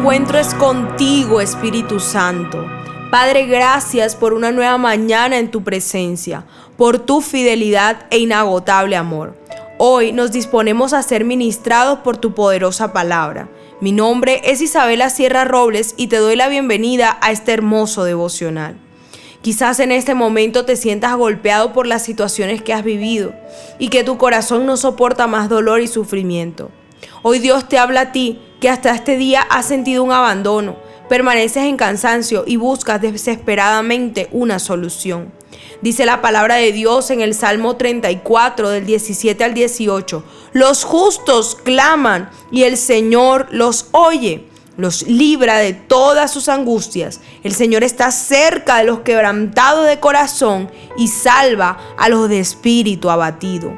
encuentro es contigo, Espíritu Santo. Padre, gracias por una nueva mañana en tu presencia, por tu fidelidad e inagotable amor. Hoy nos disponemos a ser ministrados por tu poderosa palabra. Mi nombre es Isabela Sierra Robles y te doy la bienvenida a este hermoso devocional. Quizás en este momento te sientas golpeado por las situaciones que has vivido y que tu corazón no soporta más dolor y sufrimiento. Hoy Dios te habla a ti que hasta este día has sentido un abandono, permaneces en cansancio y buscas desesperadamente una solución. Dice la palabra de Dios en el Salmo 34 del 17 al 18. Los justos claman y el Señor los oye los libra de todas sus angustias. El Señor está cerca de los quebrantados de corazón y salva a los de espíritu abatido.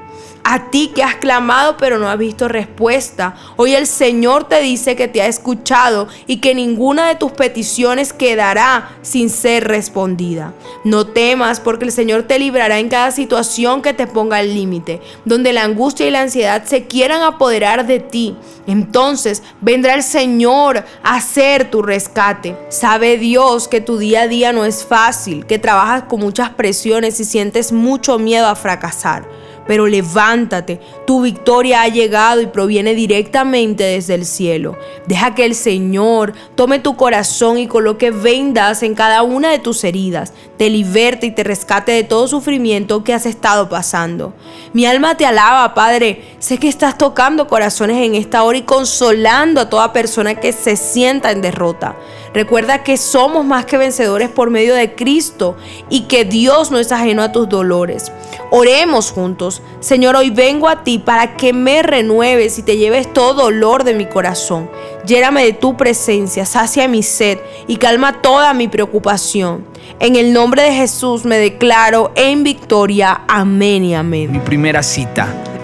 A ti que has clamado pero no has visto respuesta, hoy el Señor te dice que te ha escuchado y que ninguna de tus peticiones quedará sin ser respondida. No temas porque el Señor te librará en cada situación que te ponga al límite, donde la angustia y la ansiedad se quieran apoderar de ti. Entonces vendrá el Señor a hacer tu rescate. Sabe Dios que tu día a día no es fácil, que trabajas con muchas presiones y sientes mucho miedo a fracasar pero levántate, tu victoria ha llegado y proviene directamente desde el cielo. Deja que el Señor tome tu corazón y coloque vendas en cada una de tus heridas, te liberte y te rescate de todo sufrimiento que has estado pasando. Mi alma te alaba, Padre. Sé que estás tocando corazones en esta hora y consolando a toda persona que se sienta en derrota. Recuerda que somos más que vencedores por medio de Cristo y que Dios no es ajeno a tus dolores. Oremos juntos. Señor, hoy vengo a ti para que me renueves y te lleves todo dolor de mi corazón. Lléname de tu presencia, sacia mi sed y calma toda mi preocupación. En el nombre de Jesús me declaro en victoria. Amén y amén. Mi primera cita